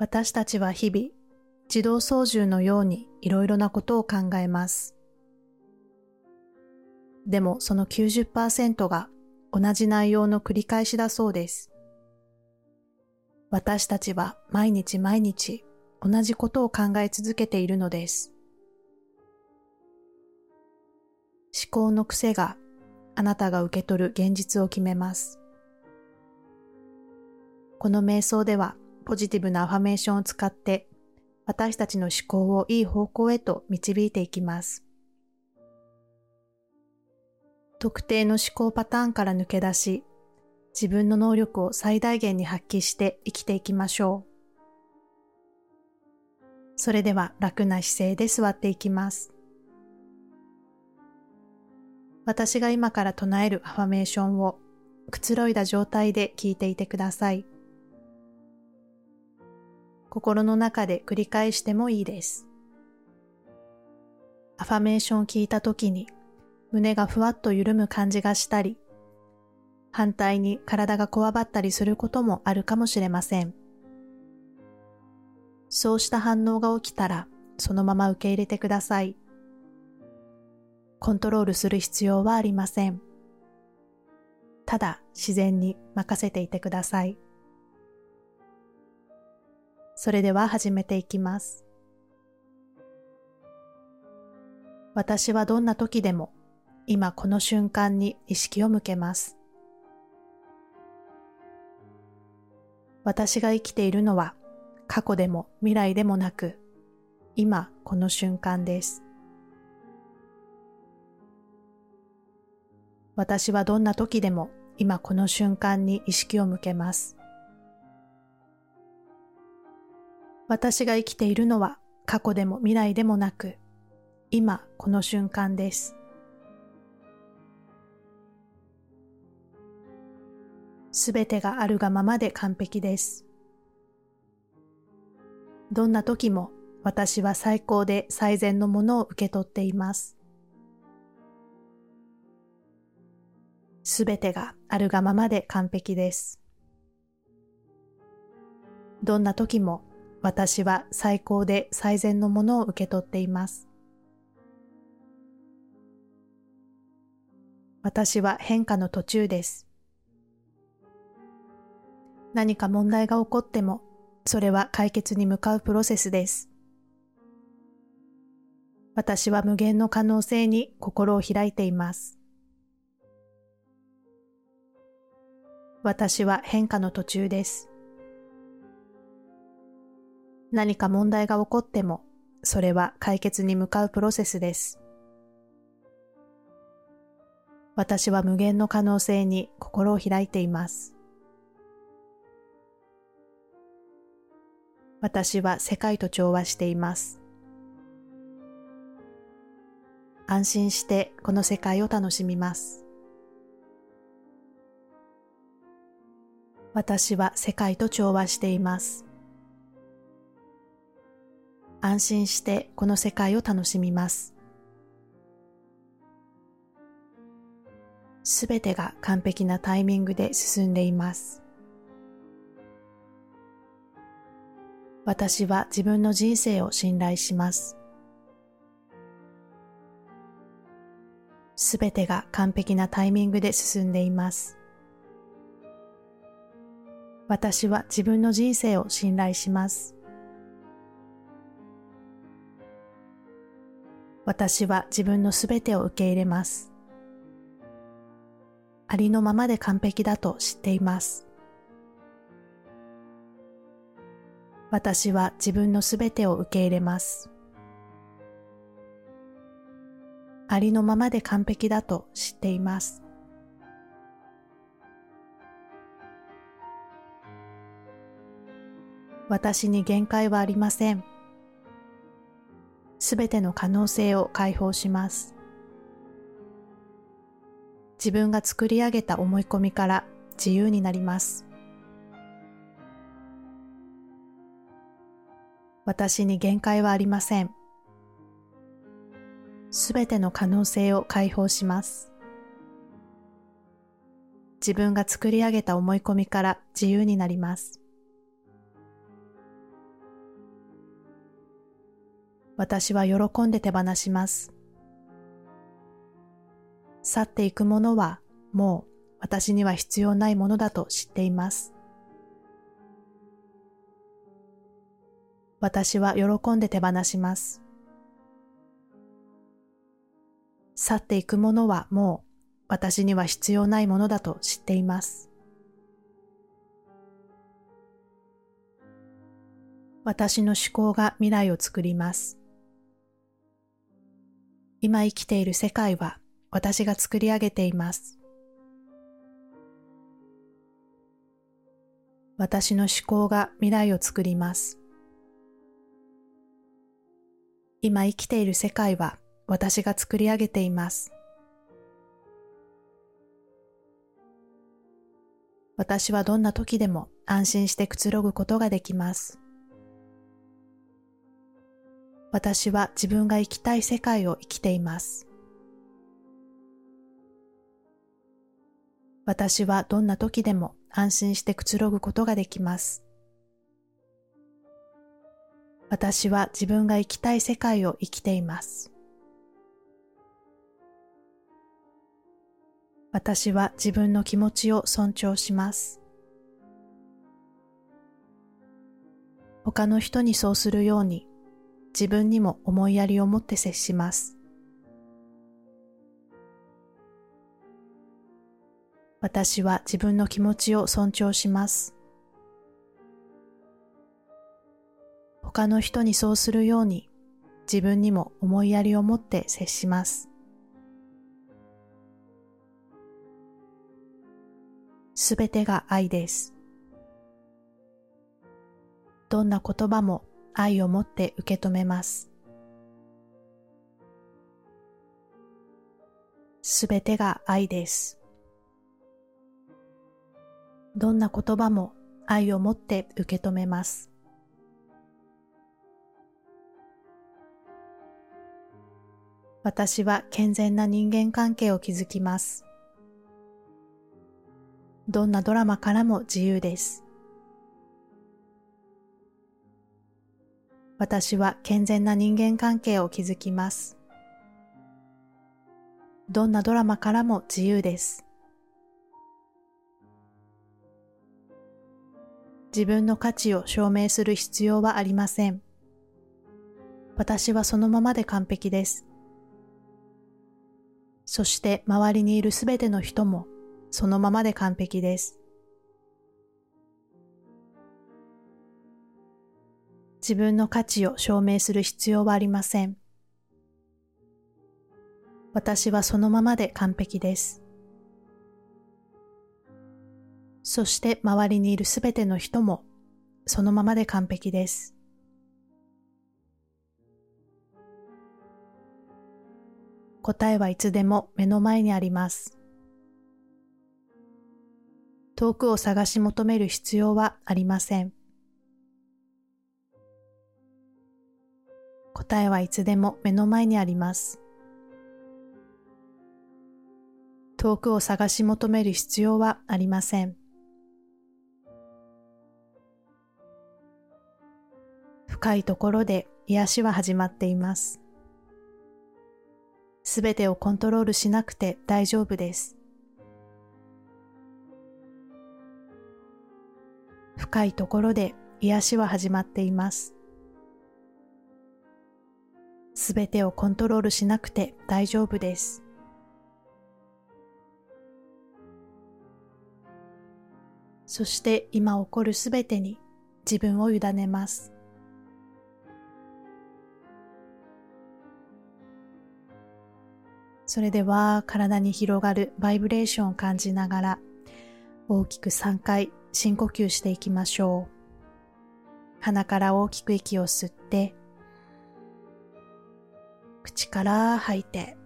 私たちは日々、自動操縦のようにいろいろなことを考えます。でもその90%が同じ内容の繰り返しだそうです。私たちは毎日毎日同じことを考え続けているのです。思考の癖があなたが受け取る現実を決めます。この瞑想ではポジティブなアファメーションを使って私たちの思考をいい方向へと導いていきます。特定の思考パターンから抜け出し、自分の能力を最大限に発揮して生きていきましょう。それでは楽な姿勢で座っていきます。私が今から唱えるアファメーションをくつろいだ状態で聞いていてください。心の中で繰り返してもいいです。アファメーションを聞いた時に胸がふわっと緩む感じがしたり、反対に体がこわばったりすることもあるかもしれません。そうした反応が起きたら、そのまま受け入れてください。コントロールする必要はありません。ただ自然に任せていてください。それでは始めていきます。私はどんな時でも今この瞬間に意識を向けます。私が生きているのは過去でも未来でもなく今この瞬間です。私はどんな時でも今この瞬間に意識を向けます。私が生きているのは過去でも未来でもなく、今この瞬間です。すべてがあるがままで完璧です。どんな時も私は最高で最善のものを受け取っています。すべてがあるがままで完璧です。どんな時も私は最高で最善のものを受け取っています。私は変化の途中です。何か問題が起こっても、それは解決に向かうプロセスです。私は無限の可能性に心を開いています。私は変化の途中です。何か問題が起こっても、それは解決に向かうプロセスです。私は無限の可能性に心を開いています。私は世界と調和しています。安心してこの世界を楽しみます。私は世界と調和しています。安心してこの世界を楽しみます。すべてが完璧なタイミングで進んでいます。私は自分の人生を信頼します。すべてが完璧なタイミングで進んでいます。私は自分の人生を信頼します。私は自分のすべてを受け入れます。ありのままで完璧だと知っています。私は自分のすべてを受け入れます。ありのままで完璧だと知っています。私に限界はありません。すべての可能性を解放します。自分が作り上げた思い込みから自由になります。私に限界はありません。すべての可能性を解放します。自分が作り上げた思い込みから自由になります。私は喜んで手放します。去っていくものはもう私には必要ないものだと知っています。私は喜んで手放します。去っていくものはもう私には必要ないものだと知っています。私の思考が未来を作ります。今生きている世界は私が作り上げています。私の思考が未来を作ります。今生きている世界は私が作り上げています。私はどんな時でも安心してくつろぐことができます。私は自分が生きたい世界を生きています。私はどんな時でも安心してくつろぐことができます。私は自分が生きたい世界を生きています。私は自分の気持ちを尊重します。他の人にそうするように自分にも思いやりを持って接します。私は自分の気持ちを尊重します。他の人にそうするように自分にも思いやりを持って接します。すべてが愛です。どんな言葉も愛を持って受け止めます。すべてが愛です。どんな言葉も愛を持って受け止めます。私は健全な人間関係を築きます。どんなドラマからも自由です。私は健全な人間関係を築きます。どんなドラマからも自由です。自分の価値を証明する必要はありません。私はそのままで完璧です。そして周りにいるすべての人もそのままで完璧です。自分の価値を証明する必要はありません。私はそのままで完璧です。そして周りにいるすべての人もそのままで完璧です。答えはいつでも目の前にあります。遠くを探し求める必要はありません。答えはいつでも目の前にあります。遠くを探し求める必要はありません。深いところで癒しは始まっています。すべてをコントロールしなくて大丈夫です。深いところで癒しは始まっています。すべてをコントロールしなくて大丈夫です。そして今起こるすべてに自分を委ねます。それでは体に広がるバイブレーションを感じながら大きく3回深呼吸していきましょう。鼻から大きく息を吸って、口から吐いて、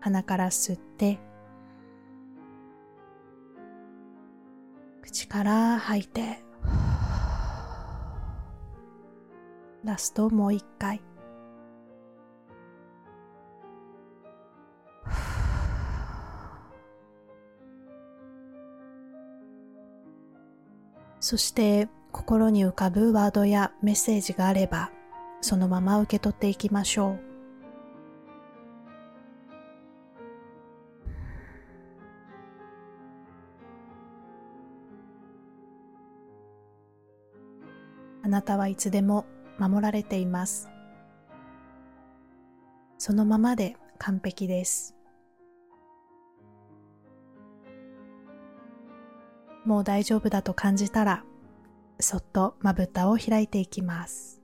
鼻から吸って、口から吐いて、ラストもう一回。そして心に浮かぶワードやメッセージがあれば、そのまま受け取っていきましょう。あなたはいつでも守られています。そのままで完璧です。もう大丈夫だと感じたら、そっとまぶたを開いていきます。